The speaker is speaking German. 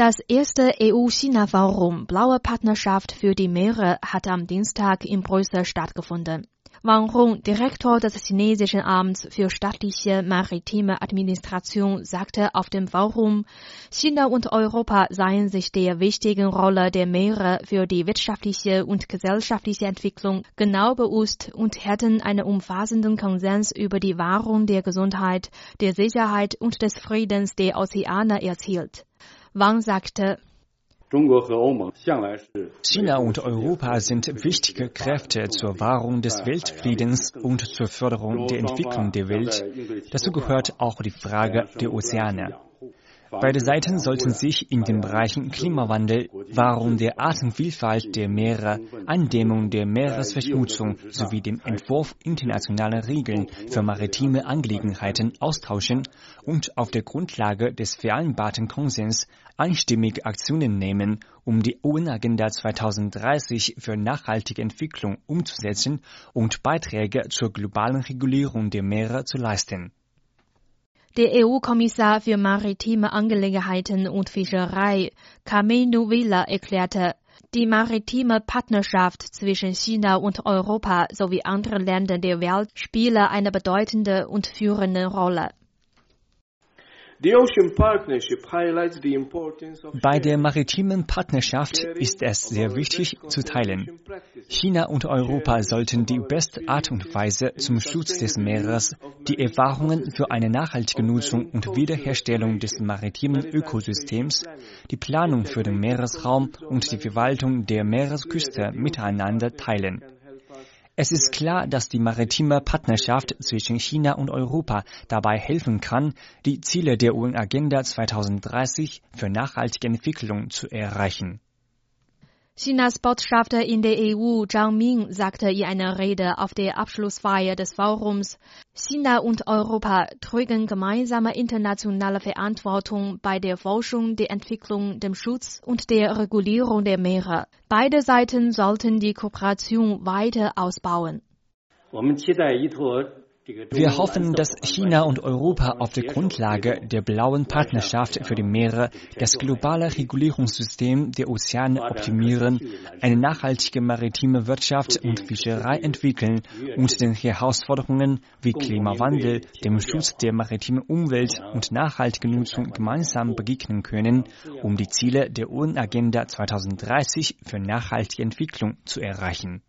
Das erste EU-China-Forum Blaue Partnerschaft für die Meere hat am Dienstag in Brüssel stattgefunden. Wang Hong, Direktor des chinesischen Amts für staatliche maritime Administration, sagte auf dem Forum, China und Europa seien sich der wichtigen Rolle der Meere für die wirtschaftliche und gesellschaftliche Entwicklung genau bewusst und hätten einen umfassenden Konsens über die Wahrung der Gesundheit, der Sicherheit und des Friedens der Ozeane erzielt. Wang sagte, China und Europa sind wichtige Kräfte zur Wahrung des Weltfriedens und zur Förderung der Entwicklung der Welt. Dazu gehört auch die Frage der Ozeane. Beide Seiten sollten sich in den Bereichen Klimawandel, Wahrung der Artenvielfalt der Meere, Eindämmung der Meeresverschmutzung sowie dem Entwurf internationaler Regeln für maritime Angelegenheiten austauschen und auf der Grundlage des vereinbarten Konsens einstimmig Aktionen nehmen, um die UN-Agenda 2030 für nachhaltige Entwicklung umzusetzen und Beiträge zur globalen Regulierung der Meere zu leisten. Der EU-Kommissar für maritime Angelegenheiten und Fischerei, Carmenu Villa, erklärte, die maritime Partnerschaft zwischen China und Europa sowie anderen Ländern der Welt spiele eine bedeutende und führende Rolle. Bei der maritimen Partnerschaft ist es sehr wichtig zu teilen. China und Europa sollten die beste Art und Weise zum Schutz des Meeres, die Erfahrungen für eine nachhaltige Nutzung und Wiederherstellung des maritimen Ökosystems, die Planung für den Meeresraum und die Verwaltung der Meeresküste miteinander teilen. Es ist klar, dass die maritime Partnerschaft zwischen China und Europa dabei helfen kann, die Ziele der UN-Agenda 2030 für nachhaltige Entwicklung zu erreichen. Chinas Botschafter in der EU Zhang Ming sagte in einer Rede auf der Abschlussfeier des Forums, China und Europa trügen gemeinsame internationale Verantwortung bei der Forschung, der Entwicklung, dem Schutz und der Regulierung der Meere. Beide Seiten sollten die Kooperation weiter ausbauen. Wir hoffen, dass China und Europa auf der Grundlage der blauen Partnerschaft für die Meere das globale Regulierungssystem der Ozeane optimieren, eine nachhaltige maritime Wirtschaft und Fischerei entwickeln und den Herausforderungen wie Klimawandel, dem Schutz der maritimen Umwelt und nachhaltige Nutzung gemeinsam begegnen können, um die Ziele der UN-Agenda 2030 für nachhaltige Entwicklung zu erreichen.